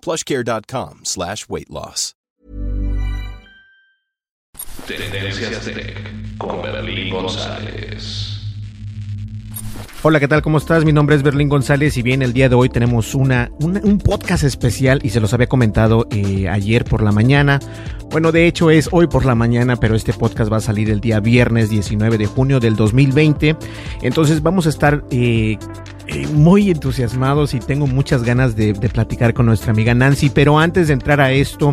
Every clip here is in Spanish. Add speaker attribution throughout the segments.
Speaker 1: plushcare.com slash weight loss.
Speaker 2: Tendencias Tech con Berlín González.
Speaker 3: Hola, ¿qué tal? ¿Cómo estás? Mi nombre es Berlín González y bien, el día de hoy tenemos una, una- un podcast especial y se los había comentado eh, ayer por la mañana. Bueno, de hecho es hoy por la mañana, pero este podcast va a salir el día viernes 19 de junio del 2020. Entonces vamos a estar eh, eh, muy entusiasmados y tengo muchas ganas de, platicar con nuestra amiga Nancy. Pero antes de entrar a esto,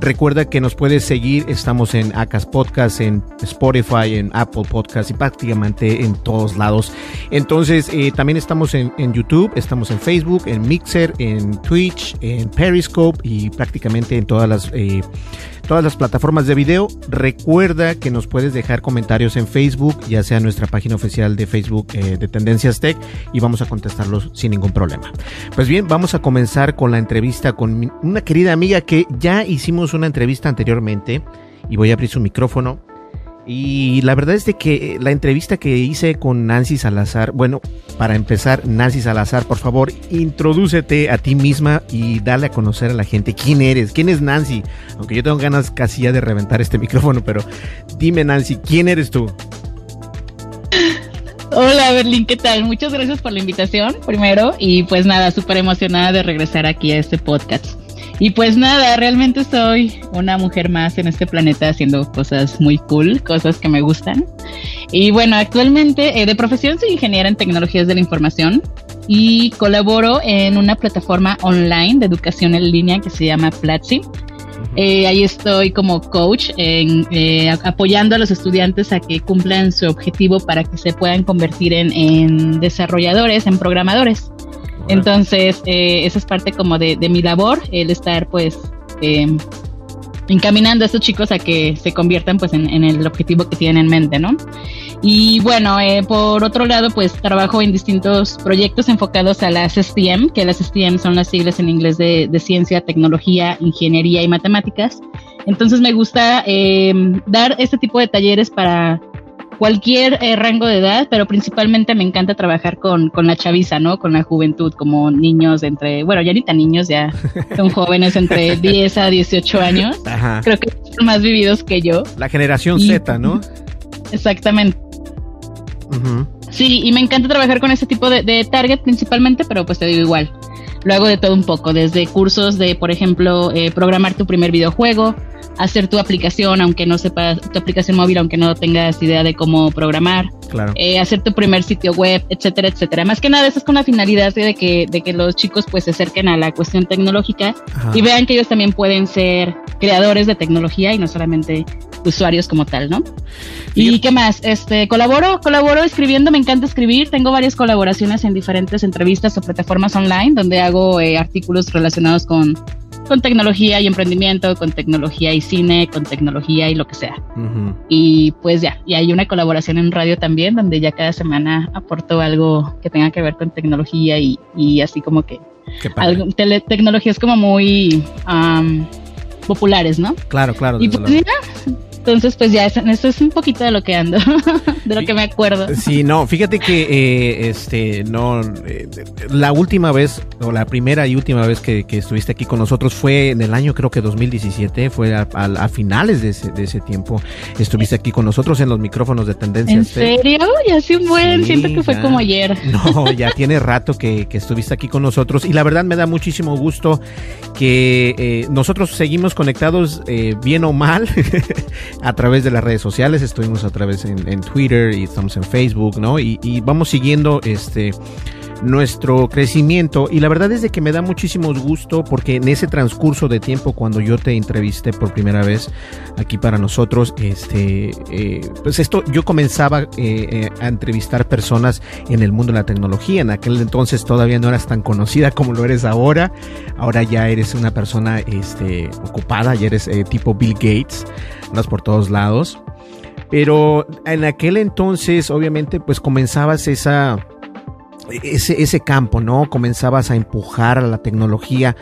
Speaker 3: recuerda que nos puedes seguir. Estamos en Acas Podcast, en Spotify, en Apple Podcast y prácticamente en todos lados. Entonces, eh, también estamos en, en YouTube, estamos en Facebook, en Mixer, en Twitch, en Periscope y prácticamente en todas las... eh, todas las plataformas de video. Recuerda que nos puedes dejar comentarios en Facebook, ya sea nuestra página oficial de Facebook eh, de Tendencias Tech, y vamos a contestarlos sin ningún problema. Pues bien, vamos a comenzar con la entrevista con una querida amiga que ya hicimos una entrevista anteriormente, y voy a abrir su micrófono. Y la verdad es de que la entrevista que hice con Nancy Salazar, bueno, para empezar, Nancy Salazar, por favor, introdúcete a ti misma y dale a conocer a la gente quién eres, quién es Nancy. Aunque yo tengo ganas casi ya de reventar este micrófono, pero dime Nancy, ¿quién eres tú?
Speaker 4: Hola Berlín, ¿qué tal? Muchas gracias por la invitación, primero, y pues nada, súper emocionada de regresar aquí a este podcast. Y pues nada, realmente soy una mujer más en este planeta haciendo cosas muy cool, cosas que me gustan. Y bueno, actualmente eh, de profesión soy ingeniera en tecnologías de la información y colaboro en una plataforma online de educación en línea que se llama Platzi. Eh, ahí estoy como coach en, eh, apoyando a los estudiantes a que cumplan su objetivo para que se puedan convertir en, en desarrolladores, en programadores. Entonces, eh, esa es parte como de, mi labor, el estar pues eh, encaminando a estos chicos a que se conviertan pues en, el objetivo que tienen en mente, ¿no? Y bueno, eh, por otro lado, pues trabajo en distintos proyectos enfocados a las STEM, que las STEM son las siglas en inglés de, ciencia, tecnología, ingeniería y matemáticas. Entonces me gusta dar este tipo de talleres para cualquier eh, rango de edad, pero principalmente me encanta trabajar con, con la chaviza, ¿no? Con la juventud, como niños de entre, bueno, ya ni tan niños, ya son jóvenes entre 10 a 18 años.
Speaker 3: Ajá.
Speaker 4: Creo que son más vividos que yo.
Speaker 3: La generación
Speaker 4: Y-
Speaker 3: Z, ¿no?
Speaker 4: Exactamente.
Speaker 3: Ujú.
Speaker 4: Sí, y me encanta trabajar con ese tipo de, de target principalmente, pero pues te digo igual. Lo hago de todo un poco, desde cursos de, por ejemplo, eh, programar tu primer videojuego, hacer tu aplicación, aunque no sepas, tu aplicación móvil, aunque no tengas idea de cómo programar,
Speaker 3: Claro.
Speaker 4: eh, hacer tu primer sitio web, etcétera, etcétera. Más que nada, eso es con la finalidad de que, de que los chicos pues se acerquen a la cuestión tecnológica
Speaker 3: Ajá.
Speaker 4: y vean que ellos también pueden ser creadores de tecnología y no solamente usuarios como tal, ¿no? ¿Y qué más? Este, colaboro, colaboro escribiendo, me encanta escribir, tengo varias colaboraciones en diferentes entrevistas o plataformas online donde hago eh, artículos relacionados con, con tecnología y emprendimiento, con tecnología y cine, con tecnología y lo que sea. Y pues ya, y hay una colaboración en radio también, donde ya cada semana aporto algo que tenga que ver con tecnología y, y así como que algo, tele- tecnologías como muy am, populares, ¿no?
Speaker 3: Claro, claro.
Speaker 4: Y pues mira, Entonces, pues ya, eso es un poquito de lo que ando, de lo que me acuerdo.
Speaker 3: Sí, no, fíjate que eh, este, no, eh, la última vez, o la primera y última vez que, estuviste aquí con nosotros fue en el año, creo que 2017, fue a, finales de ese, tiempo. Estuviste aquí con nosotros en los micrófonos de tendencia.
Speaker 4: ¿En serio? Ya un buen, siento que fue como ayer.
Speaker 3: No, ya tiene rato que, estuviste aquí con nosotros y la verdad me da muchísimo gusto que eh, nosotros seguimos conectados bien o mal a través de las redes sociales, estuvimos a través en, Twitter y estamos en Facebook, ¿no? Y, vamos siguiendo este nuestro crecimiento. Y la verdad es de que me da muchísimo gusto porque en ese transcurso de tiempo cuando yo te entrevisté por primera vez aquí para nosotros este eh, pues esto yo comenzaba eh, eh, a entrevistar personas en el mundo de la tecnología. En aquel entonces todavía no eras tan conocida como lo eres ahora. Ahora ya eres una persona este ocupada ya eres tipo Bill Gates andas por todos lados. Pero en aquel entonces, obviamente, pues comenzabas esa, ese, ese campo, ¿no? Comenzabas a empujar a la tecnología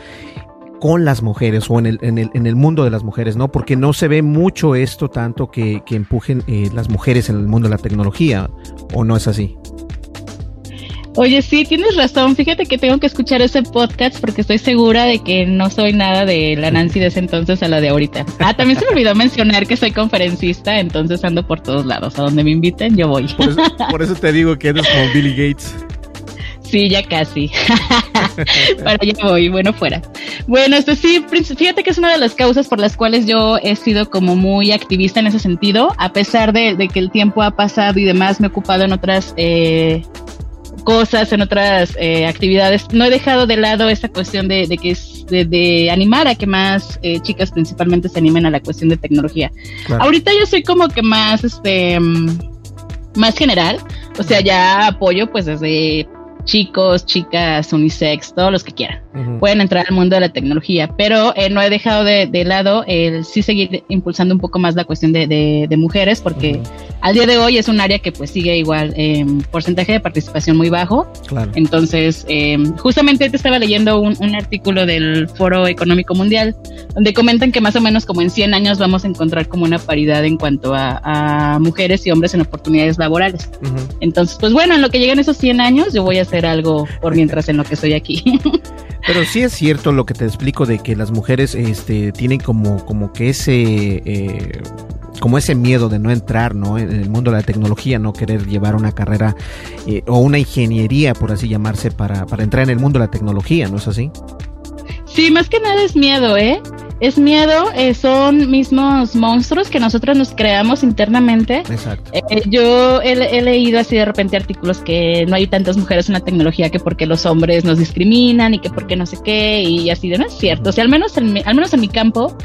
Speaker 3: con las mujeres o en el, en el, en el mundo de las mujeres, ¿no? Porque no se ve mucho esto tanto que, que empujen eh, las mujeres en el mundo de la tecnología, ¿o no es así?
Speaker 4: Oye, sí, tienes razón. Fíjate que tengo que escuchar ese podcast porque estoy segura de que no soy nada de la Nancy de ese entonces a la de ahorita. Ah, también se me olvidó mencionar que soy conferencista, entonces ando por todos lados. A donde me inviten, yo voy.
Speaker 3: Por eso, te digo que eres como Billy Gates.
Speaker 4: Sí, ya casi. Para allá voy, bueno, fuera. Bueno, esto sí, fíjate que es una de las causas por las cuales yo he sido como muy activista en ese sentido, a pesar de, de que el tiempo ha pasado y demás, me he ocupado en otras eh, cosas, en otras eh, actividades. No he dejado de lado esa cuestión de, que es de, animar a que más eh, chicas principalmente se animen a la cuestión de tecnología. Ahorita yo soy como que más, este, mm, más general, o sea, ya apoyo pues desde chicos, chicas, unisex, todos los que quieran. Pueden entrar al mundo de la tecnología, pero eh, no he dejado de, lado el sí seguir impulsando un poco más la cuestión de, mujeres, porque al día de hoy es un área que pues sigue igual en porcentaje de participación muy bajo. Entonces, em, justamente te estaba leyendo un, artículo del Foro Económico Mundial, donde comentan que más o menos como en 100 años vamos a encontrar como una paridad en cuanto a, mujeres y hombres en oportunidades laborales. Entonces, pues bueno, en lo que llegan esos 100 años, yo voy a hacer algo por mientras en lo que estoy aquí.
Speaker 3: Pero sí es cierto lo que te explico de que las mujeres este, tienen como, como que ese... Eh, como ese miedo de no entrar ¿no? en el mundo de la tecnología, no querer llevar una carrera eh, o una ingeniería, por así llamarse, para, para entrar en el mundo de la tecnología, ¿no es así?
Speaker 4: Sí, más que nada es miedo, ¿eh? Es miedo, eh, son mismos monstruos que nosotros nos creamos internamente.
Speaker 3: Exacto.
Speaker 4: Eh, yo he, leído así de repente artículos que no hay tantas mujeres en la tecnología que porque los hombres nos discriminan y que porque no sé qué y así de no es cierto. O sea, al menos en mi, al menos en mi campo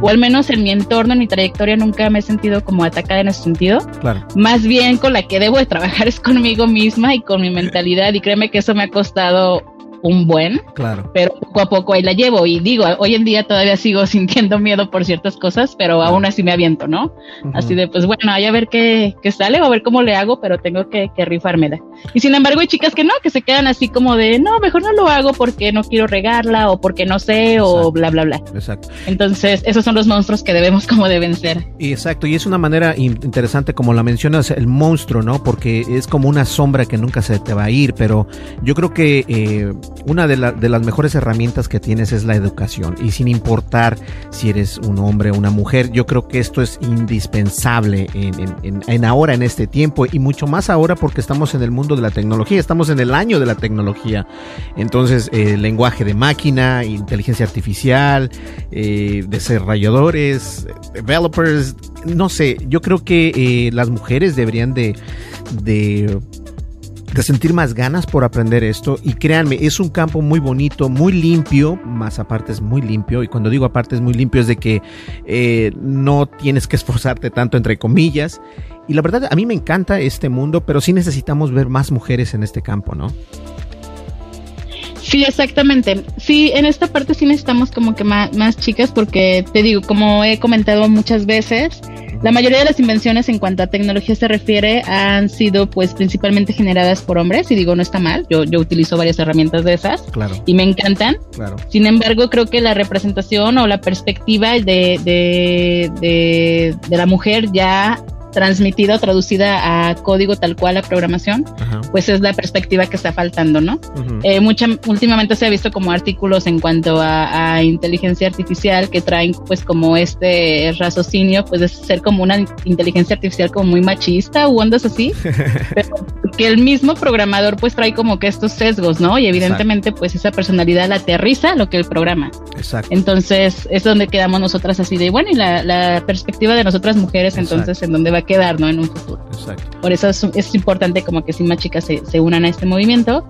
Speaker 4: o al menos en mi entorno, en mi trayectoria nunca me he sentido como atacada en ese sentido.
Speaker 3: Claro.
Speaker 4: Más bien con la que debo de trabajar es conmigo misma y con mi mentalidad y créeme que eso me ha costado un buen,
Speaker 3: claro.
Speaker 4: pero poco a poco ahí la llevo y digo, hoy en día todavía sigo sintiendo miedo por ciertas cosas, pero aún así me aviento, ¿no? Así de, pues bueno, ahí a ver qué, qué, sale o a ver cómo le hago, pero tengo que, que rifármela. Y sin embargo hay chicas que no, que se quedan así como de, no, mejor no lo hago porque no quiero regarla o porque no sé o bla, bla, bla.
Speaker 3: Exacto.
Speaker 4: Entonces, esos son los monstruos que debemos como de vencer.
Speaker 3: Y exacto, y es una manera interesante como la mencionas, el monstruo, ¿no? Porque es como una sombra que nunca se te va a ir, pero yo creo que eh, una de, las mejores herramientas que tienes es la educación y sin importar si eres un hombre o una mujer, yo creo que esto es indispensable en, ahora, en este tiempo y mucho más ahora porque estamos en el mundo de la tecnología, estamos en el año de la tecnología. Entonces, eh, lenguaje de máquina, inteligencia artificial, eh, desarrolladores, developers, no sé, yo creo que eh, las mujeres deberían de de sentir más ganas por aprender esto. Y créanme, es un campo muy bonito, muy limpio, más aparte es muy limpio. Y cuando digo aparte es muy limpio es de que eh, no tienes que esforzarte tanto entre comillas. Y la verdad a mí me encanta este mundo, pero sí necesitamos ver más mujeres en este campo, ¿no?
Speaker 4: Sí, exactamente. Sí, en esta parte sí necesitamos como que más, más chicas porque te digo, como he comentado muchas veces, La mayoría de las invenciones en cuanto a tecnología se refiere han sido pues principalmente generadas por hombres y digo no está mal, yo, yo utilizo varias herramientas de esas
Speaker 3: Claro,
Speaker 4: y me encantan.
Speaker 3: claro.
Speaker 4: Sin embargo, creo que la representación o la perspectiva de, de, de, de la mujer ya transmitida o traducida a código tal cual a programación,
Speaker 3: Ajá.
Speaker 4: pues es la perspectiva que está faltando, ¿no?
Speaker 3: Ujú.
Speaker 4: Eh, mucha, últimamente se ha visto como artículos en cuanto a, a inteligencia artificial que traen pues como este raciocinio pues de ser como una inteligencia artificial como muy machista u ondas así, pero que el mismo programador pues trae como que estos sesgos, ¿no? Y evidentemente pues esa personalidad la aterriza lo que el programa.
Speaker 3: Exacto.
Speaker 4: Entonces es donde quedamos nosotras así de, bueno, y la, la perspectiva de nosotras mujeres entonces en dónde va a quedar, ¿no? En un futuro.
Speaker 3: Exacto.
Speaker 4: Por eso es, es importante como que sí más chicas se, se unan a este movimiento.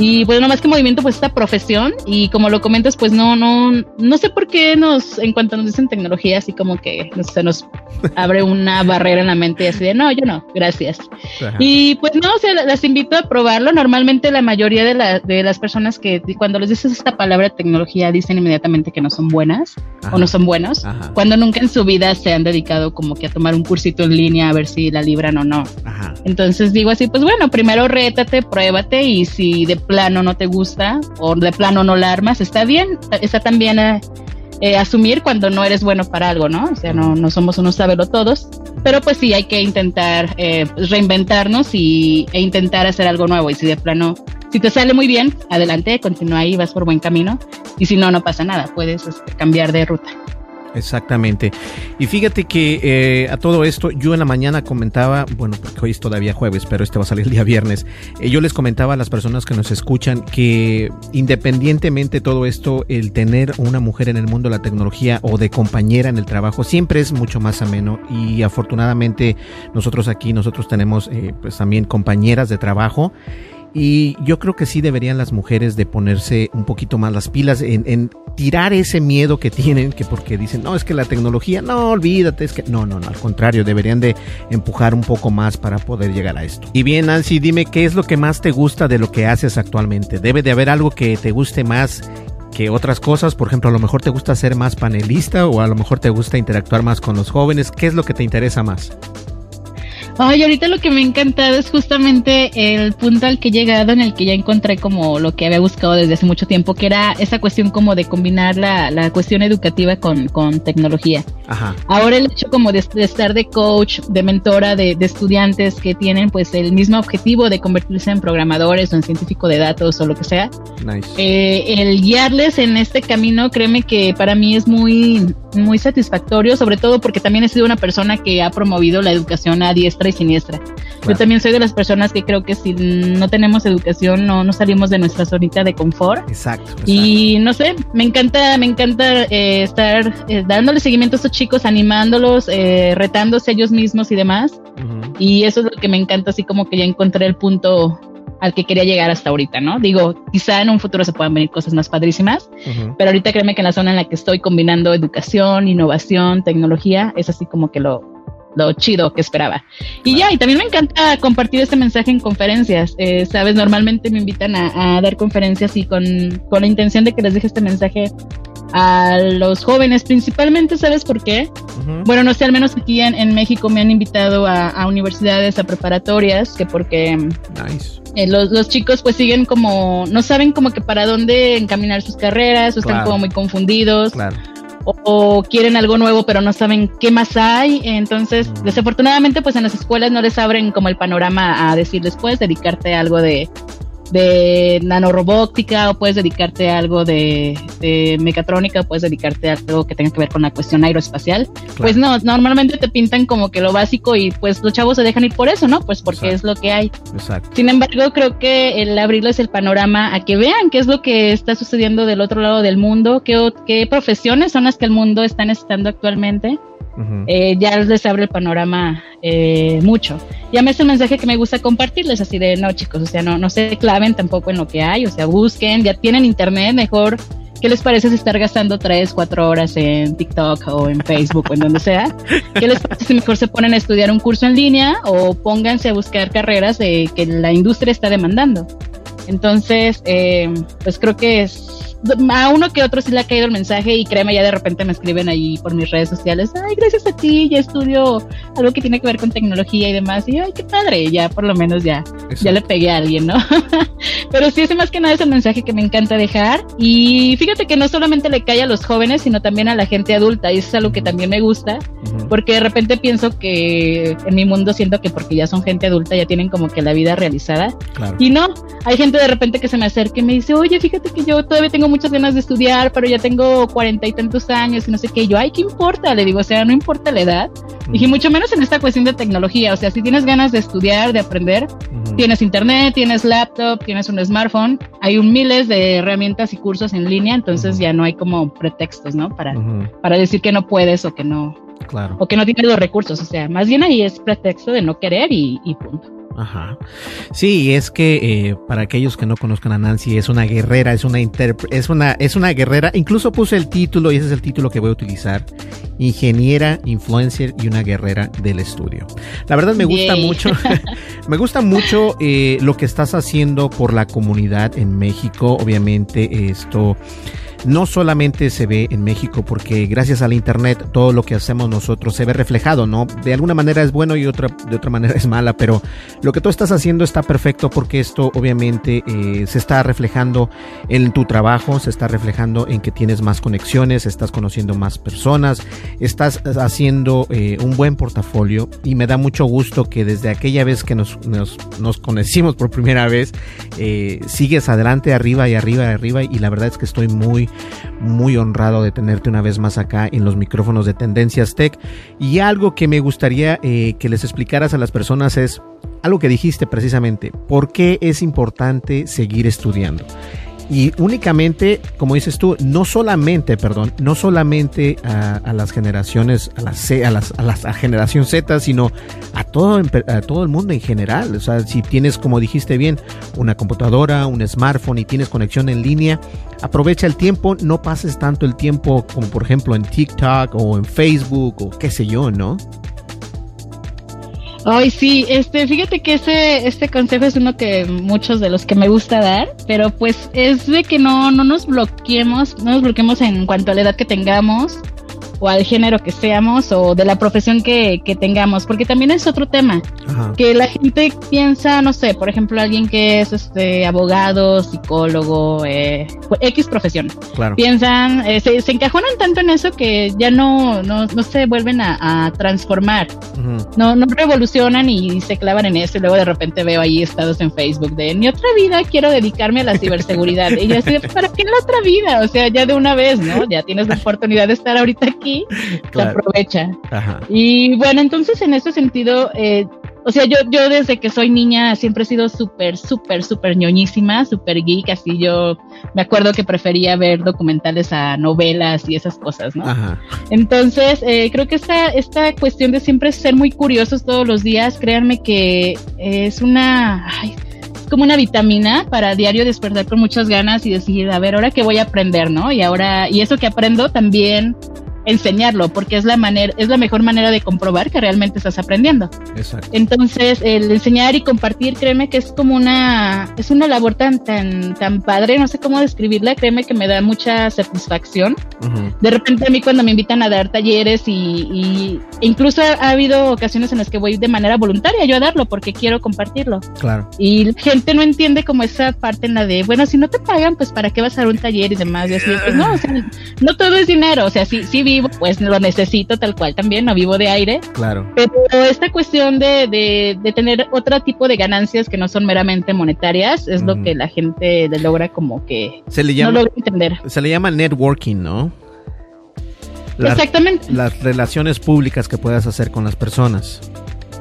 Speaker 4: Y bueno, no más que movimiento, pues esta profesión. Y como lo comentas, pues no, no, no sé por qué nos, en cuanto nos dicen tecnología, así como que no se nos abre una barrera en la mente y así de, no, yo no, gracias.
Speaker 3: Ajá.
Speaker 4: Y pues no, o sea, la- las invito a probarlo. Normalmente la mayoría de, la- de las personas que cuando les dices esta palabra tecnología dicen inmediatamente que no son buenas
Speaker 3: Ajá.
Speaker 4: o no son buenos,
Speaker 3: Ajá.
Speaker 4: cuando nunca en su vida se han dedicado como que a tomar un cursito en línea a ver si la libran o no.
Speaker 3: Ajá.
Speaker 4: Entonces digo así, pues bueno, primero rétate, pruébate y si de plano no te gusta o de plano no la armas, está bien, está también eh, eh, asumir cuando no eres bueno para algo, ¿no? O sea, no, no somos unos sabelo todos, pero pues sí hay que intentar eh, pues, reinventarnos y, e intentar hacer algo nuevo y si de plano, si te sale muy bien, adelante, continúa ahí, vas por buen camino y si no, no pasa nada, puedes este, cambiar de ruta.
Speaker 3: Exactamente. Y fíjate que eh, a todo esto, yo en la mañana comentaba, bueno, porque hoy es todavía jueves, pero este va a salir el día viernes, eh, yo les comentaba a las personas que nos escuchan que independientemente de todo esto, el tener una mujer en el mundo de la tecnología o de compañera en el trabajo siempre es mucho más ameno y afortunadamente nosotros aquí, nosotros tenemos eh, pues también compañeras de trabajo. Y yo creo que sí deberían las mujeres de ponerse un poquito más las pilas en, en tirar ese miedo que tienen, que porque dicen, no, es que la tecnología, no, olvídate, es que no, no, no, al contrario, deberían de empujar un poco más para poder llegar a esto. Y bien, Nancy, dime qué es lo que más te gusta de lo que haces actualmente. Debe de haber algo que te guste más que otras cosas, por ejemplo, a lo mejor te gusta ser más panelista o a lo mejor te gusta interactuar más con los jóvenes. ¿Qué es lo que te interesa más?
Speaker 4: Ay, ahorita lo que me ha encantado es justamente el punto al que he llegado en el que ya encontré como lo que había buscado desde hace mucho tiempo, que era esa cuestión como de combinar la, la cuestión educativa con, con tecnología.
Speaker 3: Ajá.
Speaker 4: Ahora el hecho como de, de estar de coach, de mentora de, de estudiantes que tienen pues el mismo objetivo de convertirse en programadores o en científico de datos o lo que sea,
Speaker 3: Nice.
Speaker 4: eh, el guiarles en este camino, créeme que para mí es muy, muy satisfactorio, sobre todo porque también he sido una persona que ha promovido la educación a diestra y siniestra. Yo también soy de las personas que creo que si no tenemos educación no, no salimos de nuestra zonita de confort.
Speaker 3: Exacto. exacto.
Speaker 4: Y no sé, me encanta, me encanta eh, estar eh, dándole seguimiento a estos chicos, animándolos, eh, retándose ellos mismos y demás. Y eso es lo que me encanta, así como que ya encontré el punto al que quería llegar hasta ahorita, ¿no? Digo, quizá en un futuro se puedan venir cosas más padrísimas, pero ahorita créeme que en la zona en la que estoy combinando educación, innovación, tecnología, es así como que lo, lo chido que esperaba. Y ya, y también me encanta compartir este mensaje en conferencias. Eh, Sabes, normalmente me invitan a, a dar conferencias y con, con la intención de que les deje este mensaje a los jóvenes, principalmente, ¿sabes por qué? Bueno, no sé, al menos aquí en, en México me han invitado a, a universidades, a preparatorias, que porque
Speaker 3: Nice.
Speaker 4: eh, los, los chicos pues siguen como, no saben como que para dónde encaminar sus carreras, o están como muy confundidos,
Speaker 3: Claro.
Speaker 4: O, o quieren algo nuevo pero no saben qué más hay. Entonces,
Speaker 3: Mm.
Speaker 4: desafortunadamente pues en las escuelas no les abren como el panorama a decirles, puedes dedicarte a algo de de nanorobótica o puedes dedicarte a algo de, de mecatrónica o puedes dedicarte a algo que tenga que ver con la cuestión aeroespacial. Pues no, normalmente te pintan como que lo básico y pues los chavos se dejan ir por eso, ¿no? Pues porque
Speaker 3: Exacto.
Speaker 4: es lo que hay.
Speaker 3: Exacto.
Speaker 4: Sin embargo, creo que el abrirles el panorama a que vean qué es lo que está sucediendo del otro lado del mundo, qué, qué profesiones son las que el mundo está necesitando actualmente, Eh, ya les abre el panorama eh, mucho. Y a mí es el mensaje que me gusta compartirles, así de, no chicos, o sea, no, no se claven tampoco en lo que hay, o sea, busquen, ya tienen internet, mejor, ¿qué les parece si estar gastando 3, 4 horas en TikTok o en Facebook o en donde sea? ¿Qué les parece si mejor se ponen a estudiar un curso en línea o pónganse a buscar carreras de, que la industria está demandando? Entonces, eh, pues creo que es a uno que otro sí le ha caído el mensaje y créeme, ya de repente me escriben ahí por mis redes sociales, ay, gracias a ti, ya estudio algo que tiene que ver con tecnología y demás, y ay, qué padre, ya por lo menos ya, ya le pegué a alguien, ¿no? Pero sí, ese más que nada es el mensaje que me encanta dejar y fíjate que no solamente le cae a los jóvenes, sino también a la gente adulta, y eso es algo que también me gusta, porque de repente pienso que en mi mundo siento que porque ya son gente adulta ya tienen como que la vida realizada, y no, hay gente de repente que se me acerca y me dice, oye, fíjate que yo todavía tengo muchas ganas de estudiar, pero ya tengo cuarenta y tantos años y no sé qué. yo, ay, ¿qué importa? Le digo, o sea, no importa la edad. Y mucho menos en esta cuestión de tecnología. O sea, si tienes ganas de estudiar, de aprender, tienes internet, tienes laptop, tienes un smartphone, hay un miles de herramientas y cursos en línea, entonces ya no hay como pretextos, ¿no? Para, para decir que no puedes o que no. Claro. O que no tienes los recursos. O sea, más bien ahí es pretexto de no querer y, y punto.
Speaker 3: Ajá. Sí, es que eh, para aquellos que no conozcan a Nancy, es una guerrera, es una es una, es una guerrera. Incluso puse el título, y ese es el título que voy a utilizar. Ingeniera, influencer y una guerrera del estudio. La verdad me gusta mucho, me gusta mucho eh, lo que estás haciendo por la comunidad en México. Obviamente esto no solamente se ve en México, porque gracias al Internet todo lo que hacemos nosotros se ve reflejado, ¿no? De alguna manera es bueno y otra, de otra manera es mala, pero lo que tú estás haciendo está perfecto porque esto obviamente eh, se está reflejando en tu trabajo, se está reflejando en que tienes más conexiones, estás conociendo más personas, estás haciendo eh, un buen portafolio y me da mucho gusto que desde aquella vez que nos, nos, conocimos por primera vez, eh, sigues adelante, arriba y arriba y arriba y la verdad es que estoy muy, muy, honrado de tenerte una vez más acá en los micrófonos de Tendencias Tech. Y algo que me gustaría eh, que les explicaras a las personas es algo que dijiste precisamente, ¿por qué es importante seguir estudiando? Y únicamente, como dices tú, no solamente, perdón, no solamente a, las generaciones, a, las, a, las, a la generación Z, sino a todo, a todo el mundo en general. O sea, si tienes, como dijiste bien, una computadora, un smartphone y tienes conexión en línea, aprovecha el tiempo, no pases tanto el tiempo como por ejemplo en TikTok o en Facebook o qué sé yo, ¿no?
Speaker 4: Ay, sí, este, fíjate que ese, este consejo es uno que muchos de los que me gusta dar, pero pues es de que no, no nos bloqueemos, no nos bloqueemos en cuanto a la edad que tengamos, o al género que seamos o de la profesión que, que tengamos, porque también es otro tema, que la gente piensa, no sé, por ejemplo, alguien que es este abogado, psicólogo, eh, X profesión, claro. piensan, eh, se, se, encajonan tanto en eso que ya no, no, no se vuelven a, a transformar, no, no revolucionan y se clavan en eso y luego de repente veo ahí estados en Facebook de mi otra vida quiero dedicarme a la ciberseguridad y yo así, ¿para qué en la otra vida? O sea, ya de una vez, ¿no? Ya tienes la oportunidad de estar ahorita aquí se aprovecha. Y bueno, entonces en ese sentido, eh, o sea, yo, yo desde que soy niña siempre he sido súper, súper, súper ñoñísima, súper geek, así yo me acuerdo que prefería ver documentales a novelas y esas cosas, ¿no? Entonces, eh, creo que esta, esta cuestión de siempre ser muy curiosos todos los días, créanme que es una... Ay, como una vitamina para diario despertar con muchas ganas y decir, a ver, ahora qué voy a aprender, ¿no? Y ahora, y eso que aprendo también enseñarlo, porque es la manera, es la mejor manera de comprobar que realmente estás aprendiendo. Exacto. Entonces, el enseñar y compartir, créeme que es como una, es una labor tan, tan, tan padre, no sé cómo describirla, créeme que me da mucha satisfacción. De repente a mí cuando me invitan a dar talleres y, y incluso ha, habido ocasiones en las que voy de manera voluntaria yo a darlo porque quiero compartirlo. Claro. Y la gente no entiende como esa parte en la de, bueno, si no te pagan, pues para qué vas a dar un taller y demás. Y así, pues no, o sea, no todo es dinero, o sea, sí, sí vi pues lo necesito tal cual también, no vivo de aire. Claro. Pero esta cuestión de, de, tener otro tipo de ganancias que no son meramente monetarias es lo que la gente logra como que
Speaker 3: se le llama, no logra entender. Se le llama networking, ¿no?
Speaker 4: Exactamente.
Speaker 3: Las relaciones públicas que puedas hacer con las personas.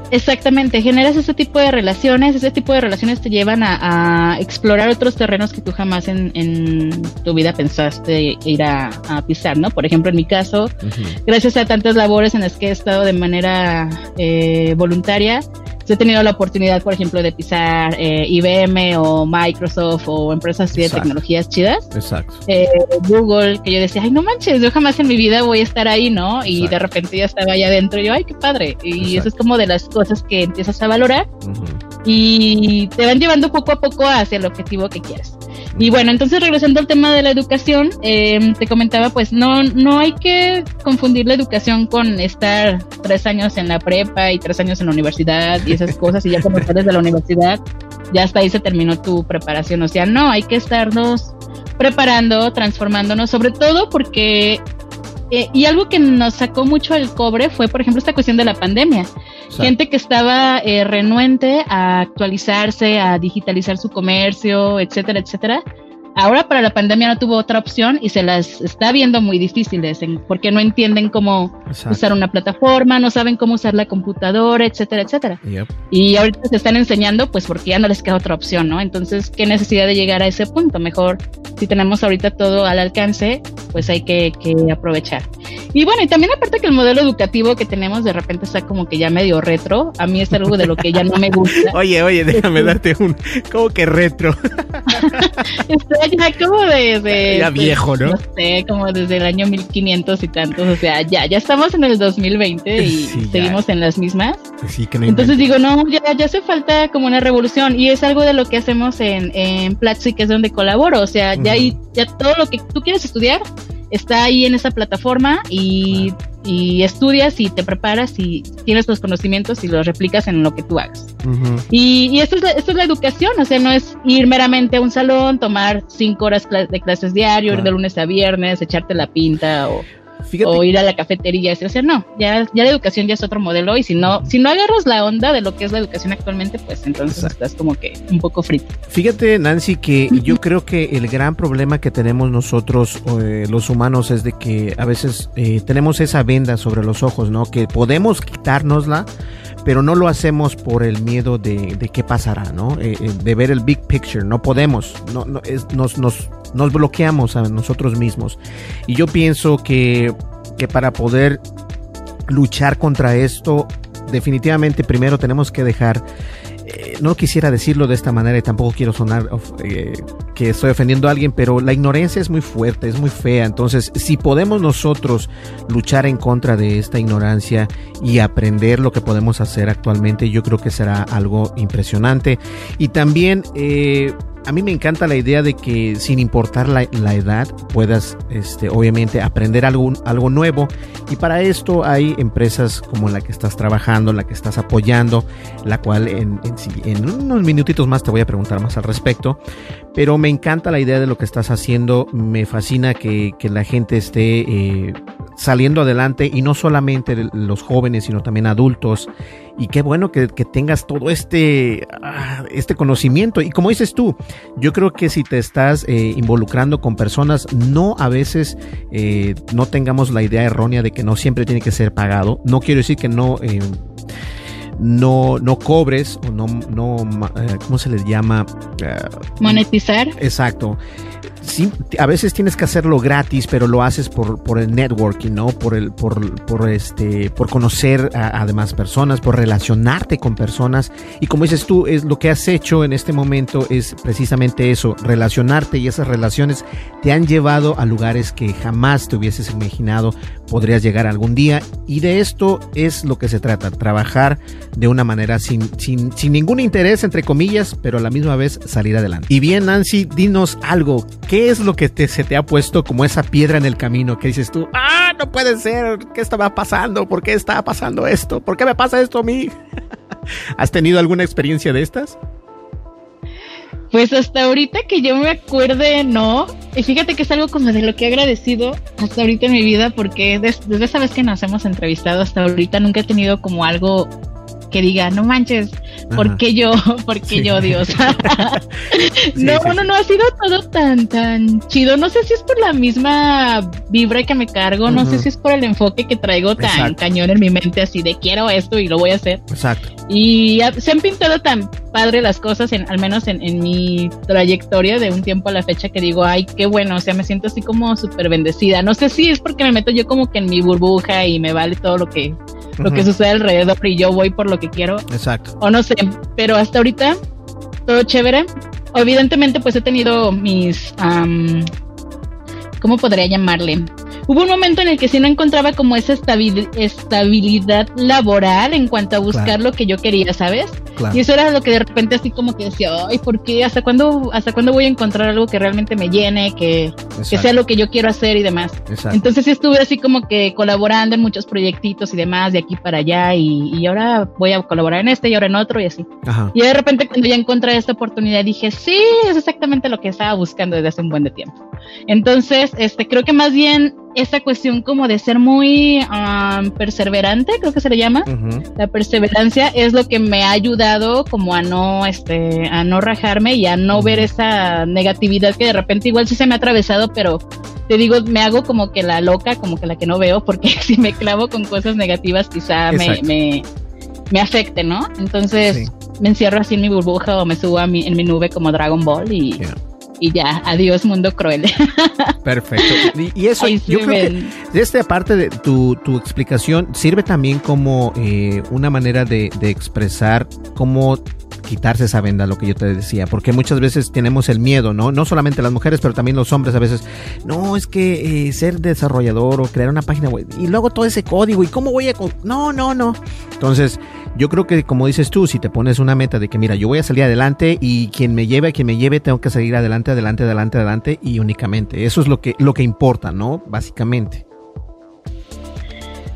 Speaker 4: Exactamente, generas ese tipo de relaciones, ese tipo de relaciones te llevan a, explorar otros terrenos que tú jamás en, tu vida pensaste ir a, pisar, ¿no? Por ejemplo, en mi caso, gracias a tantas labores en las que he estado de manera eh, voluntaria, he tenido la oportunidad, por ejemplo, de pisar eh, IBM o Microsoft o empresas así de tecnologías chidas. Exacto. Eh, Google, que yo decía, ay, no manches, yo jamás en mi vida voy a estar ahí, ¿no? Y de repente ya estaba allá adentro y yo, ay, qué padre. Y eso es como de las cosas que empiezas a valorar y te van llevando poco a poco hacia el objetivo que quieres. Y bueno, entonces regresando al tema de la educación, eh, te comentaba, pues no, no hay que confundir la educación con estar tres años en la prepa y tres años en la universidad y esas cosas, y ya cuando sales de la universidad, ya hasta ahí se terminó tu preparación. O sea, no, hay que estarnos preparando, transformándonos, sobre todo porque eh, y algo que nos sacó mucho el cobre fue, por ejemplo, esta cuestión de la pandemia. Gente que estaba eh, renuente a actualizarse, a digitalizar su comercio, etcétera, etcétera ahora para la pandemia no tuvo otra opción y se las está viendo muy difíciles porque no entienden cómo usar una plataforma, no saben cómo usar la computadora, etcétera, etcétera. Y ahorita se están enseñando pues porque ya no les queda otra opción, ¿no? Entonces, ¿qué necesidad de llegar a ese punto? Mejor si tenemos ahorita todo al alcance, pues hay que, que aprovechar. Y bueno, y también aparte que el modelo educativo que tenemos de repente está como que ya medio retro, a mí es algo de lo que ya no me gusta.
Speaker 3: oye, oye, déjame darte un, como que retro.
Speaker 4: ya como desde...
Speaker 3: Ya viejo, ¿no?
Speaker 4: No sé, como desde el año 1500 y tantos, o sea, ya, ya estamos en el 2020 y seguimos en las mismas.
Speaker 3: Sí, que no
Speaker 4: Entonces digo, no, ya, ya hace falta como una revolución y es algo de lo que hacemos en, en Platzi, que es donde colaboro, o sea, ya, hay, ya todo lo que tú quieres estudiar está ahí en esa plataforma y, y, estudias y te preparas y tienes los conocimientos y los replicas en lo que tú hagas. Y, y esto, es la, esto es la educación, o sea, no es ir meramente a un salón, tomar cinco horas de clases diario, ir de lunes a viernes, echarte la pinta o o ir a la cafetería, o sea, no, ya, ya la educación ya es otro modelo y si no, si no agarras la onda de lo que es la educación actualmente, pues entonces estás como que un poco frito.
Speaker 3: Fíjate, Nancy, que yo creo que el gran problema que tenemos nosotros, eh, los humanos, es de que a veces eh, tenemos esa venda sobre los ojos, ¿no? Que podemos quitárnosla, pero no lo hacemos por el miedo de, de qué pasará, ¿no? Eh, de ver el big picture, no podemos, no, nos, nos nos bloqueamos a nosotros mismos. Y yo pienso que, que para poder luchar contra esto, definitivamente primero tenemos que dejar eh, no quisiera decirlo de esta manera y tampoco quiero sonar eh, que estoy ofendiendo a alguien, pero la ignorancia es muy fuerte, es muy fea. Entonces, si podemos nosotros luchar en contra de esta ignorancia y aprender lo que podemos hacer actualmente, yo creo que será algo impresionante. Y también eh, a mí me encanta la idea de que sin importar la, edad puedas, este, obviamente, aprender algo, nuevo. Y para esto hay empresas como la que estás trabajando, la que estás apoyando, la cual en, en, unos minutitos más te voy a preguntar más al respecto. Pero me encanta la idea de lo que estás haciendo. Me fascina que, la gente esté eh, saliendo adelante y no solamente los jóvenes, sino también adultos. Y qué bueno que, tengas todo este, ah, este conocimiento. Y como dices tú, yo creo que si te estás eh, involucrando con personas, no a veces eh, no tengamos la idea errónea de que no siempre tiene que ser pagado. No quiero decir que no... Eh, no, no cobres o no, no ¿cómo se les llama?
Speaker 4: Monetizar.
Speaker 3: Exacto a veces tienes que hacerlo gratis, pero lo haces por, por el networking, ¿no? Por el, por, por este, por conocer a, demás personas, por relacionarte con personas. Y como dices tú, es lo que has hecho en este momento es precisamente eso, relacionarte y esas relaciones te han llevado a lugares que jamás te hubieses imaginado podrías llegar algún día. Y de esto es lo que se trata, trabajar de una manera sin, sin, sin ningún interés, entre comillas, pero a la misma vez salir adelante. Y bien, Nancy, dinos algo. ¿Qué es lo que se te ha puesto como esa piedra en el camino que dices tú, ah, no puede ser, ¿qué estaba pasando? ¿Por qué estaba pasando esto? ¿Por qué me pasa esto a mí? ¿Has tenido alguna experiencia de estas?
Speaker 4: Pues hasta ahorita que yo me acuerde, no. Y fíjate que es algo como de lo que he agradecido hasta ahorita en mi vida, porque desde esa vez que nos hemos entrevistado hasta ahorita nunca he tenido como algo que diga, no manches, ¿por qué yo? ¿Por qué yo, Dios? no, no, no, ha sido todo tan, tan chido. No sé si es por la misma vibra que me cargo, no sé si es por el enfoque que traigo tan cañón en mi mente, así de quiero esto y lo voy a hacer.
Speaker 3: Exacto.
Speaker 4: Y se han pintado tan padre las cosas, en, al menos en, en mi trayectoria de un tiempo a la fecha, que digo, ay, qué bueno, o sea, me siento así como súper bendecida. No sé si es porque me meto yo como que en mi burbuja y me vale todo lo que lo que sucede alrededor y yo voy por lo que quiero.
Speaker 3: Exacto.
Speaker 4: O no sé, pero hasta ahorita todo chévere. Evidentemente pues he tenido mis, ¿cómo podría llamarle? Hubo un momento en el que sí no encontraba como esa estabilidad laboral en cuanto a buscar lo que yo quería, ¿sabes? Y eso era lo que de repente así como que decía, ay, ¿por qué? ¿Hasta cuándo, hasta cuándo voy a encontrar algo que realmente me llene, que, que sea lo que yo quiero hacer y demás? Entonces sí estuve así como que colaborando en muchos proyectitos y demás, de aquí para allá, y, y ahora voy a colaborar en este y ahora en otro y así. Y de repente cuando ya encontré esta oportunidad dije, sí, es exactamente lo que estaba buscando desde hace un buen de tiempo. Entonces, este, creo que más bien esta cuestión como de ser muy perseverante, creo que se le llama, la perseverancia es lo que me ha ayudado como a no, este, a no rajarme y a no ver esa negatividad que de repente igual sí se me ha atravesado, pero te digo, me hago como que la loca, como que la que no veo, porque si me clavo con cosas negativas quizá me, me, me, afecte, ¿no? Entonces me encierro así en mi burbuja o me subo a mi, en mi nube como Dragon Ball y y ya, adiós mundo cruel.
Speaker 3: Perfecto. Y, eso, yo creo que de esta parte de tu, tu explicación sirve también como eh, una manera de, de expresar cómo quitarse esa venda, lo que yo te decía, porque muchas veces tenemos el miedo, ¿no? No solamente las mujeres, pero también los hombres a veces, no, es que eh, ser desarrollador o crear una página web y luego todo ese código y cómo voy a... No, no, no. Entonces, yo creo que como dices tú, si te pones una meta de que mira, yo voy a salir adelante y quien me lleve, quien me lleve, tengo que salir adelante, adelante, adelante, adelante y únicamente. Eso es lo que, lo que importa, ¿no? Básicamente.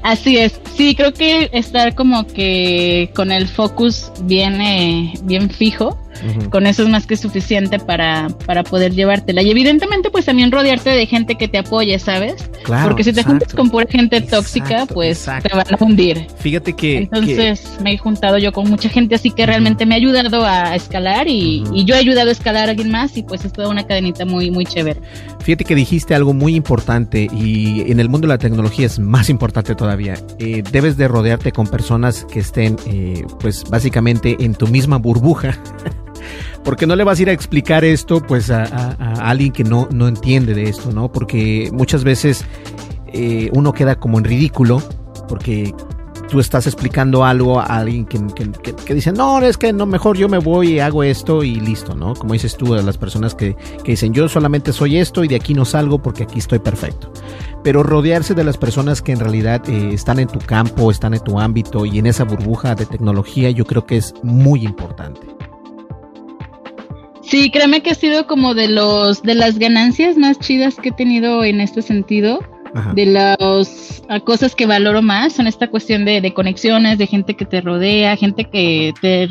Speaker 4: Así es, sí, creo que estar como que con el focus bien, eh, bien fijo con eso es más que suficiente para, para poder llevártela. Y evidentemente, pues también rodearte de gente que te apoye, ¿sabes? Porque si te juntas con pura gente tóxica, pues te van a hundir.
Speaker 3: Fíjate que.
Speaker 4: Entonces me he juntado yo con mucha gente así que realmente me ha ayudado a escalar y, yo he ayudado a escalar a alguien más y pues es toda una cadenita muy, muy chévere.
Speaker 3: Fíjate que dijiste algo muy importante y en el mundo de la tecnología es más importante todavía. Eh, debes de rodearte con personas que estén, eh, pues básicamente en tu misma burbuja. porque no le vas a ir a explicar esto pues a, alguien que no, no entiende de esto, ¿no? Porque muchas veces eh, uno queda como en ridículo porque tú estás explicando algo a alguien que, que, dice, no, es que no, mejor yo me voy y hago esto y listo, ¿no? Como dices tú, a las personas que, dicen, yo solamente soy esto y de aquí no salgo porque aquí estoy perfecto. Pero rodearse de las personas que en realidad eh, están en tu campo, están en tu ámbito y en esa burbuja de tecnología, yo creo que es muy importante.
Speaker 4: Sí, créeme que ha sido como de los de las ganancias más chidas que he tenido en este sentido. De las cosas que valoro más son esta cuestión de, de, conexiones, de gente que te rodea, gente que te,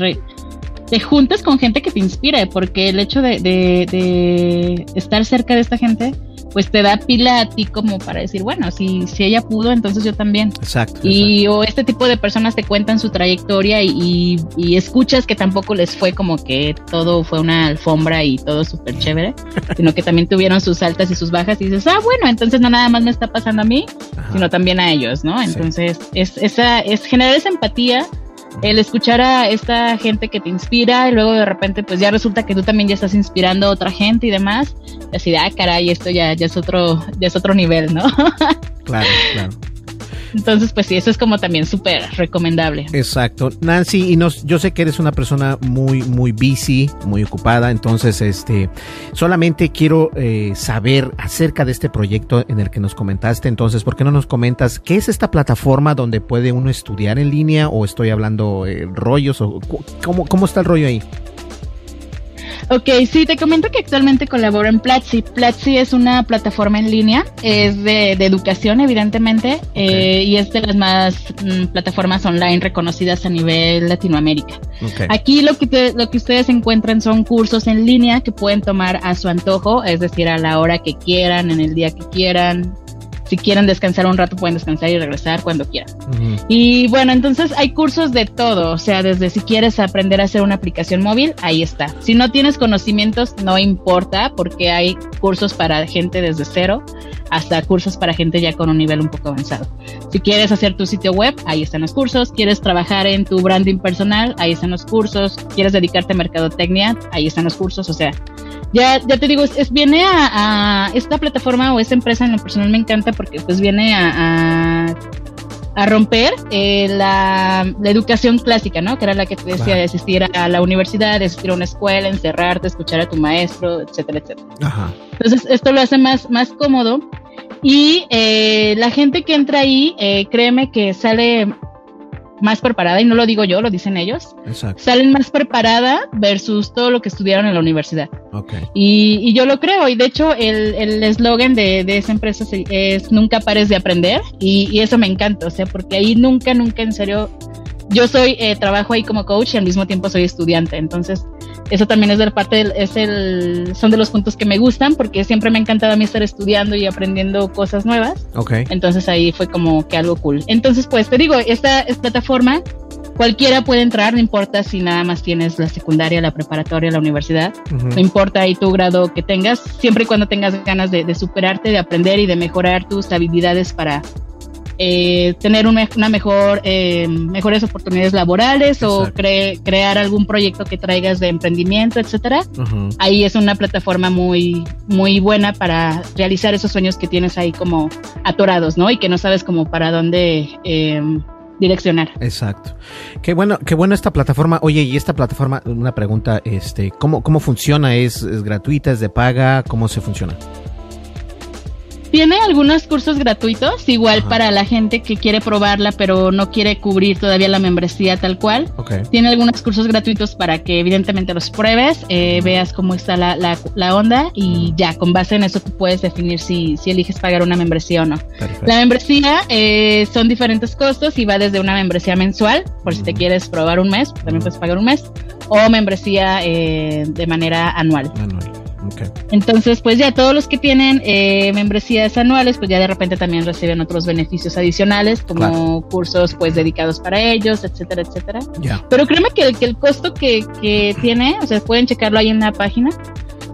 Speaker 4: te juntas con gente que te inspire, porque el hecho de, de, de estar cerca de esta gente pues te da pila a ti como para decir, bueno, si, si ella pudo, entonces yo también.
Speaker 3: Exacto.
Speaker 4: Y o este tipo de personas te cuentan su trayectoria y, y, escuchas que tampoco les fue como que todo fue una alfombra y todo súper chévere, sino que también tuvieron sus altas y sus bajas y dices, ah, bueno, entonces no nada más me está pasando a mí, sino también a ellos, ¿no? Entonces es, esa, es generar esa empatía el escuchar a esta gente que te inspira y luego de repente pues ya resulta que tú también ya estás inspirando a otra gente y demás, así de, ah, caray, esto ya, ya es otro, ya es otro nivel, ¿no?
Speaker 3: claro, claro.
Speaker 4: Entonces, pues sí, eso es como también súper recomendable.
Speaker 3: Exacto. Nancy, y nos, yo sé que eres una persona muy, muy busy, muy ocupada, entonces, este, solamente quiero eh, saber acerca de este proyecto en el que nos comentaste, entonces, ¿por qué no nos comentas qué es esta plataforma donde puede uno estudiar en línea o estoy hablando eh, rollos o cómo, cómo está el rollo ahí?
Speaker 4: Ok, sí, te comento que actualmente colaboro en Platzi. Platzi es una plataforma en línea, es de, educación, evidentemente, eh, y es de las más mm, plataformas online reconocidas a nivel Latinoamérica. Aquí lo que, lo que ustedes encuentran son cursos en línea que pueden tomar a su antojo, es decir, a la hora que quieran, en el día que quieran, si quieren descansar un rato pueden descansar y regresar cuando quieran. Y bueno, entonces hay cursos de todo, o sea, desde si quieres aprender a hacer una aplicación móvil, ahí está. Si no tienes conocimientos, no importa, porque hay cursos para gente desde cero hasta cursos para gente ya con un nivel un poco avanzado. Si quieres hacer tu sitio web, ahí están los cursos. Quieres trabajar en tu branding personal, ahí están los cursos. Quieres dedicarte a mercadotecnia, ahí están los cursos. O sea, ya, ya te digo, es, viene a, esta plataforma o esta empresa en lo personal me encanta porque pues viene a, a, romper eh, la, la, educación clásica, ¿no? Que era la que te decía de asistir a la universidad, de asistir a una escuela, encerrarte, escuchar a tu maestro, etcétera, etcétera. Ajá. Entonces, esto lo hace más, más cómodo. Y eh, la gente que entra ahí, eh, créeme que sale más preparada, y no lo digo yo, lo dicen ellos,
Speaker 3: Exacto.
Speaker 4: salen más preparada versus todo lo que estudiaron en la universidad.
Speaker 3: Ok.
Speaker 4: Y, y yo lo creo, y de hecho el eslogan de, de, esa empresa es nunca pares de aprender, y, y, eso me encanta, o sea, porque ahí nunca, nunca en serio, yo soy, eh, trabajo ahí como coach y al mismo tiempo soy estudiante, entonces eso también es de parte del, es el, son de los puntos que me gustan porque siempre me ha encantado a mí estar estudiando y aprendiendo cosas nuevas.
Speaker 3: Ok.
Speaker 4: Entonces ahí fue como que algo cool. Entonces, pues te digo, esta, esta plataforma cualquiera puede entrar, no importa si nada más tienes la secundaria, la preparatoria, la universidad, uh -huh. no importa ahí tu grado que tengas, siempre y cuando tengas ganas de, de superarte, de aprender y de mejorar tus habilidades para eh, tener una, una mejor, eh, mejores oportunidades laborales Exacto. o cre crear algún proyecto que traigas de emprendimiento, etcétera. Uh -huh. Ahí es una plataforma muy, muy buena para realizar esos sueños que tienes ahí como atorados, ¿no? Y que no sabes como para dónde eh, direccionar.
Speaker 3: Exacto. Qué bueno, qué bueno esta plataforma. Oye, y esta plataforma, una pregunta, este, ¿cómo, cómo funciona? ¿Es, es gratuita? ¿Es de paga? ¿Cómo se funciona?
Speaker 4: Tiene algunos cursos gratuitos, igual Ajá. para la gente que quiere probarla, pero no quiere cubrir todavía la membresía tal cual.
Speaker 3: Okay.
Speaker 4: Tiene algunos cursos gratuitos para que evidentemente los pruebes, eh, veas cómo está la, la, la, onda y ya, con base en eso tú puedes definir si, si eliges pagar una membresía o no.
Speaker 3: Perfecto.
Speaker 4: La membresía eh, son diferentes costos y va desde una membresía mensual, por si te quieres probar un mes, también puedes pagar un mes, o membresía eh, de manera anual.
Speaker 3: Anual. Okay.
Speaker 4: Entonces, pues ya todos los que tienen eh, membresías anuales, pues ya de repente también reciben otros beneficios adicionales, como
Speaker 3: Claro.
Speaker 4: cursos pues dedicados para ellos, etcétera, etcétera. Pero créeme que, el- que el costo que, que tiene, o sea, pueden checarlo ahí en la página,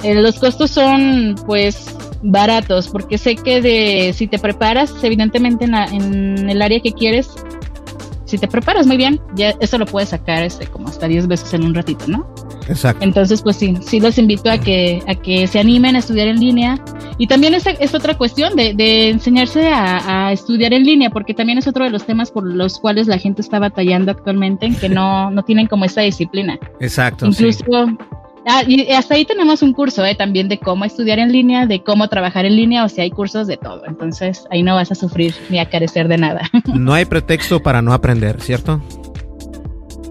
Speaker 4: eh, los costos son pues baratos, porque sé que de si te preparas, evidentemente en, la- en el área que quieres, si te preparas muy bien, ya eso lo puedes sacar este, como hasta 10 veces en un ratito, ¿no?
Speaker 3: Exacto.
Speaker 4: Entonces, pues sí, sí los invito a que, a que se animen a estudiar en línea. Y también es, es otra cuestión de, de enseñarse a, a estudiar en línea, porque también es otro de los temas por los cuales la gente está batallando actualmente, en que no, no tienen como esa disciplina.
Speaker 3: Exacto.
Speaker 4: Incluso,
Speaker 3: sí.
Speaker 4: Ah, y hasta ahí tenemos un curso eh, también de cómo estudiar en línea, de cómo trabajar en línea, o sea, hay cursos de todo. Entonces, ahí no vas a sufrir ni a carecer de nada.
Speaker 3: No hay pretexto para no aprender, ¿cierto?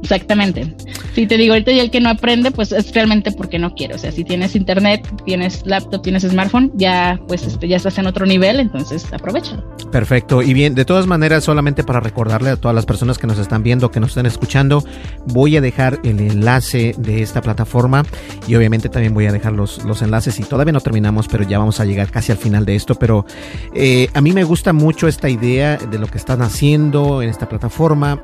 Speaker 4: Exactamente. Si te digo ahorita y el que no aprende, pues es realmente porque no quiere. O sea, si tienes internet, tienes laptop, tienes smartphone, ya pues este, ya estás en otro nivel, entonces aprovecha.
Speaker 3: Perfecto. Y bien, de todas maneras, solamente para recordarle a todas las personas que nos están viendo, que nos están escuchando, voy a dejar el enlace de esta plataforma y obviamente también voy a dejar los, los enlaces y todavía no terminamos, pero ya vamos a llegar casi al final de esto. Pero eh, a mí me gusta mucho esta idea de lo que están haciendo en esta plataforma.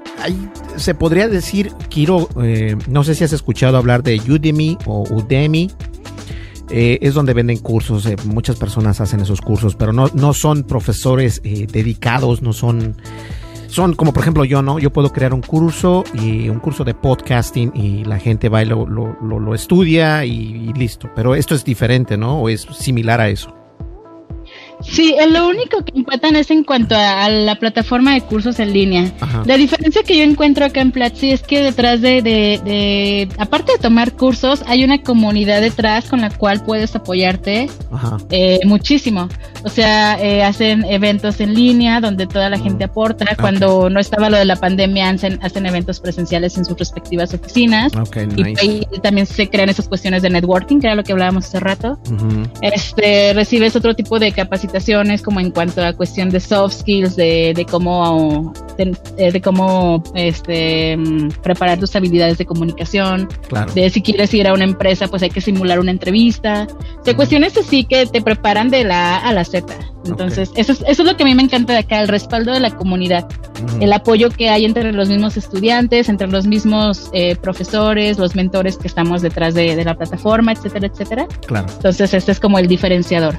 Speaker 3: Se podría decir, quiero, eh, no sé si has escuchado hablar de Udemy o Udemy. Eh, es donde venden cursos, eh, muchas personas hacen esos cursos, pero no, no son profesores eh, dedicados, no son, son como por ejemplo yo, ¿no? Yo puedo crear un curso y un curso de podcasting y la gente va y lo, lo, estudia y, y listo, pero esto es diferente, ¿no? O es similar a eso.
Speaker 4: Sí, lo único que empatan es en cuanto a, a la plataforma de cursos en línea.
Speaker 3: Ajá.
Speaker 4: La diferencia que yo encuentro acá en Platzi es que detrás de, de, de, aparte de tomar cursos, hay una comunidad detrás con la cual puedes apoyarte eh, muchísimo. O sea, eh, hacen eventos en línea donde toda la gente aporta.
Speaker 3: Ok.
Speaker 4: Cuando no estaba lo de la pandemia, hacen, hacen eventos presenciales en sus respectivas oficinas. Y ahí también se crean esas cuestiones de networking, que era lo que hablábamos hace rato. Este, recibes otro tipo de capacitaciones como en cuanto a cuestión de soft skills, de, de cómo, de, de cómo este, mm, preparar tus habilidades de comunicación,
Speaker 3: Claro.
Speaker 4: de si quieres ir a una empresa, pues hay que simular una entrevista, de cuestiones así que te preparan de la A a la Z. Entonces, eso, es, eso es lo que a mí me encanta de acá, el respaldo de la comunidad, el apoyo que hay entre los mismos estudiantes, entre los mismos eh, profesores, los mentores que estamos detrás de, de la plataforma, etcétera, etcétera.
Speaker 3: Claro.
Speaker 4: Entonces, este es como el diferenciador.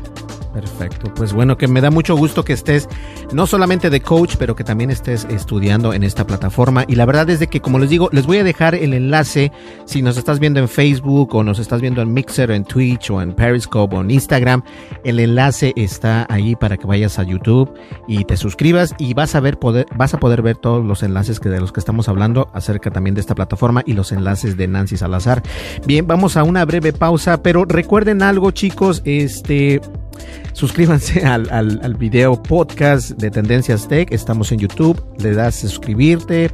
Speaker 3: Perfecto. Pues bueno, que me da mucho gusto que estés no solamente de coach, pero que también estés estudiando en esta plataforma. Y la verdad es de que, como les digo, les voy a dejar el enlace si nos estás viendo en Facebook o nos estás viendo en Mixer, en Twitch o en Periscope o en Instagram. El enlace está ahí para que vayas a YouTube y te suscribas y vas a ver poder, vas a poder ver todos los enlaces que de los que estamos hablando acerca también de esta plataforma y los enlaces de Nancy Salazar. Bien, vamos a una breve pausa, pero recuerden algo, chicos, este suscríbanse al, al, video podcast de Tendencias Tech. Estamos en YouTube. Le das suscribirte.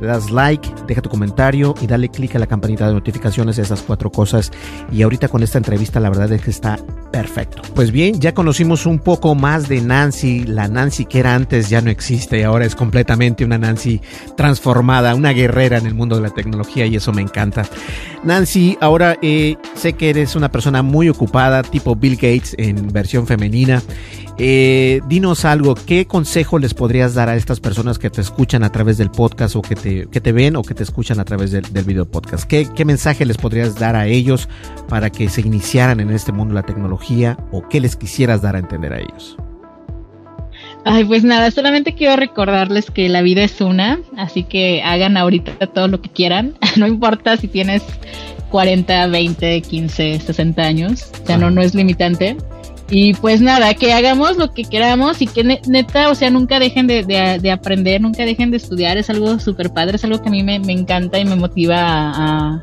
Speaker 3: le das like, deja tu comentario y dale click a la campanita de notificaciones, esas cuatro cosas. Y ahorita con esta entrevista la verdad es que está perfecto. Pues bien, ya conocimos un poco más de Nancy. La Nancy que era antes ya no existe, ahora es completamente una Nancy transformada, una guerrera en el mundo de la tecnología y eso me encanta. Nancy, ahora eh, sé que eres una persona muy ocupada, tipo Bill Gates en versión femenina. Eh, dinos algo, ¿qué consejo les podrías dar a estas personas que te escuchan a través del podcast o que te, que te ven o que te escuchan a través del, del video podcast? ¿Qué, ¿Qué mensaje les podrías dar a ellos para que se iniciaran en este mundo de la tecnología o qué les quisieras dar a entender a ellos?
Speaker 4: Ay, pues nada, solamente quiero recordarles que la vida es una, así que hagan ahorita todo lo que quieran, no importa si tienes 40, 20, 15, 60 años, o sea, no, no es limitante. Y pues nada, que hagamos lo que queramos y que neta, o sea, nunca dejen de, de, de aprender, nunca dejen de estudiar, es algo súper padre, es algo que a mí me, me encanta y me motiva a,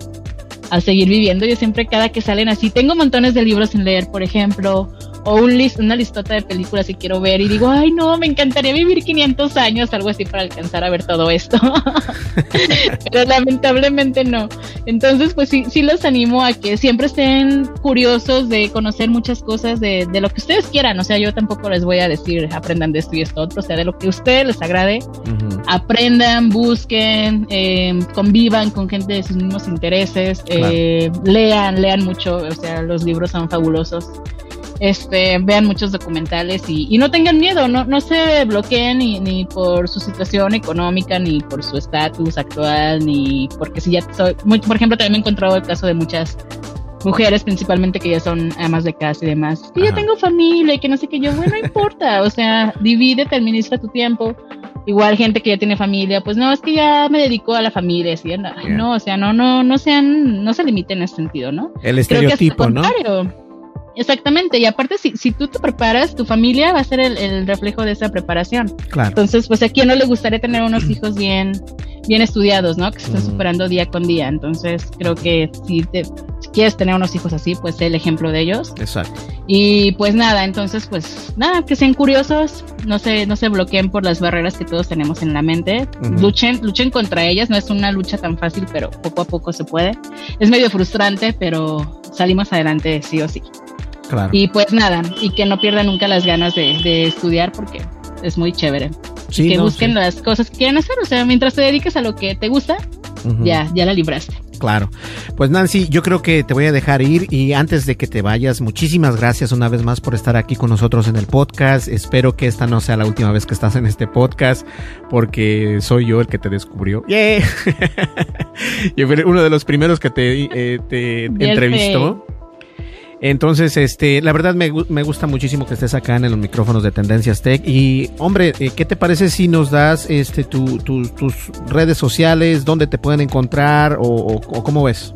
Speaker 4: a, seguir viviendo. Yo siempre cada que salen así, tengo montones de libros sin leer, por ejemplo, o un list, una listota de películas que quiero ver y digo, ay no, me encantaría vivir 500 años, algo así para alcanzar a ver todo esto. Pero lamentablemente no. Entonces, pues sí, sí los animo a que siempre estén curiosos de conocer muchas cosas de, de lo que ustedes quieran. O sea, yo tampoco les voy a decir aprendan de esto y esto otro, o sea, de lo que a ustedes les agrade, uh -huh. aprendan, busquen, eh, convivan con gente de sus mismos intereses, claro. eh, lean, lean mucho, o sea, los libros son fabulosos este, vean muchos documentales y, y no tengan miedo, no, no se bloqueen ni, ni, por su situación económica, ni por su estatus actual, ni porque si ya soy, muy, por ejemplo, también me he encontrado el caso de muchas mujeres principalmente que ya son amas de casa y demás, que ya tengo familia y que no sé qué, yo, bueno, no importa, o sea, divídete, administra tu tiempo, igual gente que ya tiene familia, pues no, es que ya me dedico a la familia, ¿sí? no, yeah. no, o sea, no, no, no sean, no se limiten en ese sentido, ¿no?
Speaker 3: El estereotipo, ¿no?
Speaker 4: Exactamente, y aparte si, si tú te preparas, tu familia va a ser el, el, reflejo de esa preparación.
Speaker 3: Claro.
Speaker 4: Entonces, pues a quién no le gustaría tener unos hijos bien, bien estudiados, ¿no? Que se estén mm. superando día con día. Entonces, creo que si, te, si quieres tener unos hijos así, pues sé el ejemplo de ellos.
Speaker 3: Exacto.
Speaker 4: Y pues nada, entonces, pues nada, que sean curiosos, no se, no se bloqueen por las barreras que todos tenemos en la mente. Uh -huh. Luchen, luchen contra ellas, no es una lucha tan fácil, pero poco a poco se puede. Es medio frustrante, pero salimos adelante sí o sí.
Speaker 3: Claro.
Speaker 4: Y pues nada, y que no pierdan nunca las ganas de, de estudiar porque es muy chévere.
Speaker 3: Sí,
Speaker 4: que
Speaker 3: no,
Speaker 4: busquen
Speaker 3: sí.
Speaker 4: las cosas que quieran hacer, o sea, mientras te dediques a lo que te gusta, uh -huh. ya, ya la libraste.
Speaker 3: Claro. Pues Nancy, yo creo que te voy a dejar ir y antes de que te vayas, muchísimas gracias una vez más por estar aquí con nosotros en el podcast. Espero que esta no sea la última vez que estás en este podcast porque soy yo el que te descubrió. ¡Yeah! yo fui uno de los primeros que te, eh, te entrevistó. Entonces, este, la verdad me, me, gusta muchísimo que estés acá en los micrófonos de Tendencias Tech. Y, hombre, eh, ¿qué te parece si nos das este, tu, tu, tus redes sociales, dónde te pueden encontrar o, o, o cómo ves?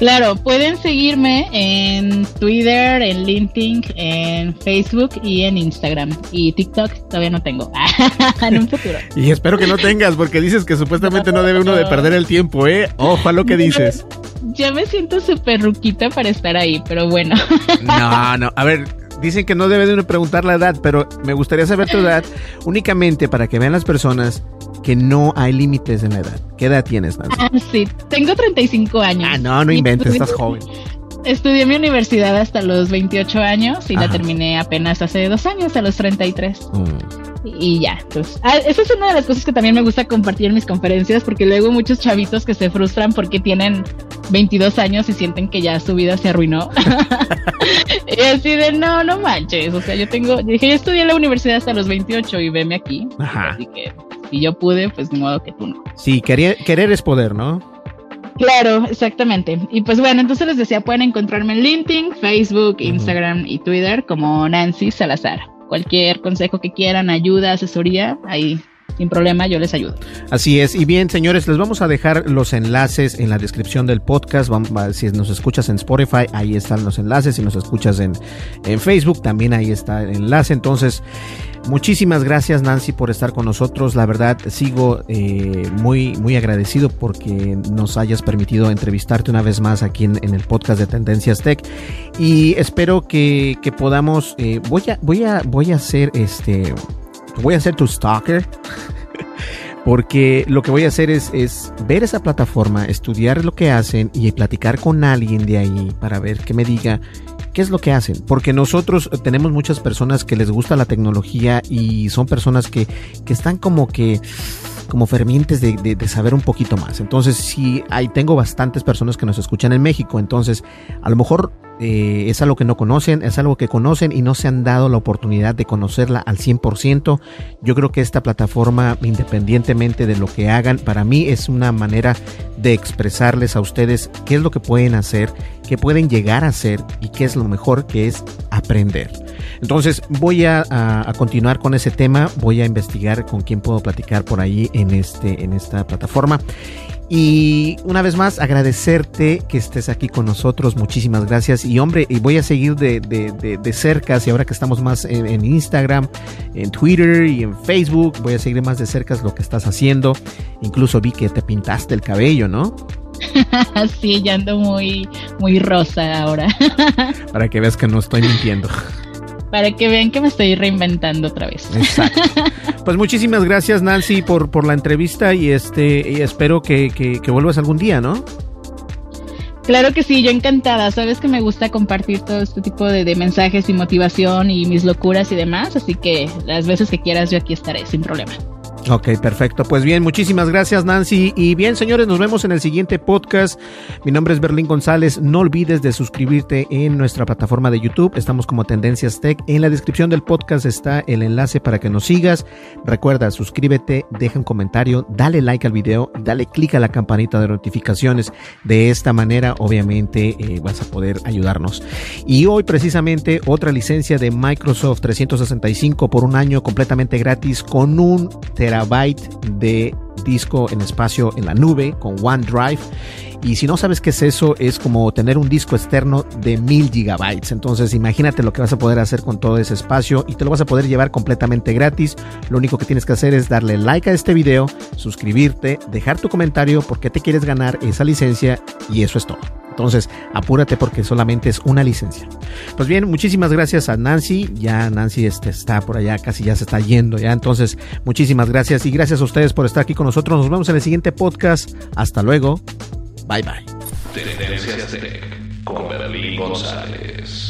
Speaker 4: Claro, pueden seguirme en Twitter, en LinkedIn, en Facebook y en Instagram. Y TikTok todavía no tengo. en un futuro.
Speaker 3: Y espero que no tengas, porque dices que supuestamente no debe uno de perder el tiempo, ¿eh? Ojo a lo que dices.
Speaker 4: Ya me siento súper ruquita para estar ahí, pero bueno.
Speaker 3: No, no. A ver, dicen que no debe de preguntar la edad, pero me gustaría saber tu edad únicamente para que vean las personas que no hay límites en la edad. ¿Qué edad tienes, Nancy?
Speaker 4: Ah, sí, tengo 35 años.
Speaker 3: Ah, no, no inventes, estás joven.
Speaker 4: Estudié mi universidad hasta los 28 años y Ajá. la terminé apenas hace dos años, a los 33. Mm. Y ya, pues, ah, esa es una de las cosas que también me gusta compartir en mis conferencias, porque luego muchos chavitos que se frustran porque tienen 22 años y sienten que ya su vida se arruinó. y así de, no, no manches, o sea, yo tengo, dije, yo estudié en la universidad hasta los 28 y veme aquí.
Speaker 3: Ajá.
Speaker 4: Así que si yo pude, pues de modo que tú no.
Speaker 3: Sí, querer, querer es poder, ¿no?
Speaker 4: Claro, exactamente. Y pues bueno, entonces les decía, pueden encontrarme en LinkedIn, Facebook, Instagram uh -huh. y Twitter como Nancy Salazar. Cualquier consejo que quieran, ayuda, asesoría, ahí sin problema yo les ayudo.
Speaker 3: Así es. Y bien, señores, les vamos a dejar los enlaces en la descripción del podcast. Si nos escuchas en Spotify, ahí están los enlaces. Si nos escuchas en, en Facebook, también ahí está el enlace. Entonces, muchísimas gracias, Nancy, por estar con nosotros. La verdad, sigo eh, muy, muy agradecido porque nos hayas permitido entrevistarte una vez más aquí en, el podcast de Tendencias Tech. Y espero que, que podamos. Eh, voy a, voy a, voy a hacer este voy a ser tu stalker porque lo que voy a hacer es, es ver esa plataforma, estudiar lo que hacen y platicar con alguien de ahí para ver que me diga qué es lo que hacen. Porque nosotros tenemos muchas personas que les gusta la tecnología y son personas que, que están como que como fervientes de, de, saber un poquito más. Entonces, sí, hay, tengo bastantes personas que nos escuchan en México. Entonces, a lo mejor eh, es algo que no conocen, es algo que conocen y no se han dado la oportunidad de conocerla al 100%. Yo creo que esta plataforma, independientemente de lo que hagan, para mí es una manera de expresarles a ustedes qué es lo que pueden hacer, qué pueden llegar a hacer y qué es lo mejor que es aprender. Entonces voy a, a, a, continuar con ese tema, voy a investigar con quién puedo platicar por ahí en, este, en esta plataforma. Y una vez más, agradecerte que estés aquí con nosotros. Muchísimas gracias. Y hombre, y voy a seguir de, de, de, de cerca, y ahora que estamos más en, en, Instagram, en Twitter y en Facebook, voy a seguir más de cerca lo que estás haciendo. Incluso vi que te pintaste el cabello, ¿no?
Speaker 4: sí, ya ando muy, muy rosa ahora.
Speaker 3: Para que veas que no estoy mintiendo.
Speaker 4: Para que vean que me estoy reinventando otra vez.
Speaker 3: Exacto. Pues muchísimas gracias, Nancy, por, por la entrevista y este y espero que, que, que vuelvas algún día, ¿no?
Speaker 4: Claro que sí, yo encantada. Sabes que me gusta compartir todo este tipo de, de, mensajes y motivación y mis locuras y demás, así que las veces que quieras yo aquí estaré sin problema.
Speaker 3: Ok, perfecto. Pues bien, muchísimas gracias Nancy. Y bien, señores, nos vemos en el siguiente podcast. Mi nombre es Berlín González. No olvides de suscribirte en nuestra plataforma de YouTube. Estamos como Tendencias Tech. En la descripción del podcast está el enlace para que nos sigas. Recuerda, suscríbete, deja un comentario, dale like al video, dale clic a la campanita de notificaciones. De esta manera, obviamente, eh, vas a poder ayudarnos. Y hoy precisamente otra licencia de Microsoft 365 por un año completamente gratis con un terabyte de disco en espacio en la nube con OneDrive. Y si no sabes qué es eso, es como tener un disco externo de mil gigabytes. Entonces imagínate lo que vas a poder hacer con todo ese espacio y te lo vas a poder llevar completamente gratis. Lo único que tienes que hacer es darle like a este video, suscribirte, dejar tu comentario porque te quieres ganar esa licencia y eso es todo. Entonces, apúrate porque solamente es una licencia. Pues bien, muchísimas gracias a Nancy. Ya Nancy este, está por allá, casi ya se está yendo ya. Entonces, muchísimas gracias y gracias a ustedes por estar aquí con nosotros. Nos vemos en el siguiente podcast. Hasta luego. Bye bye.
Speaker 2: Tendencias Tech con Berlín González.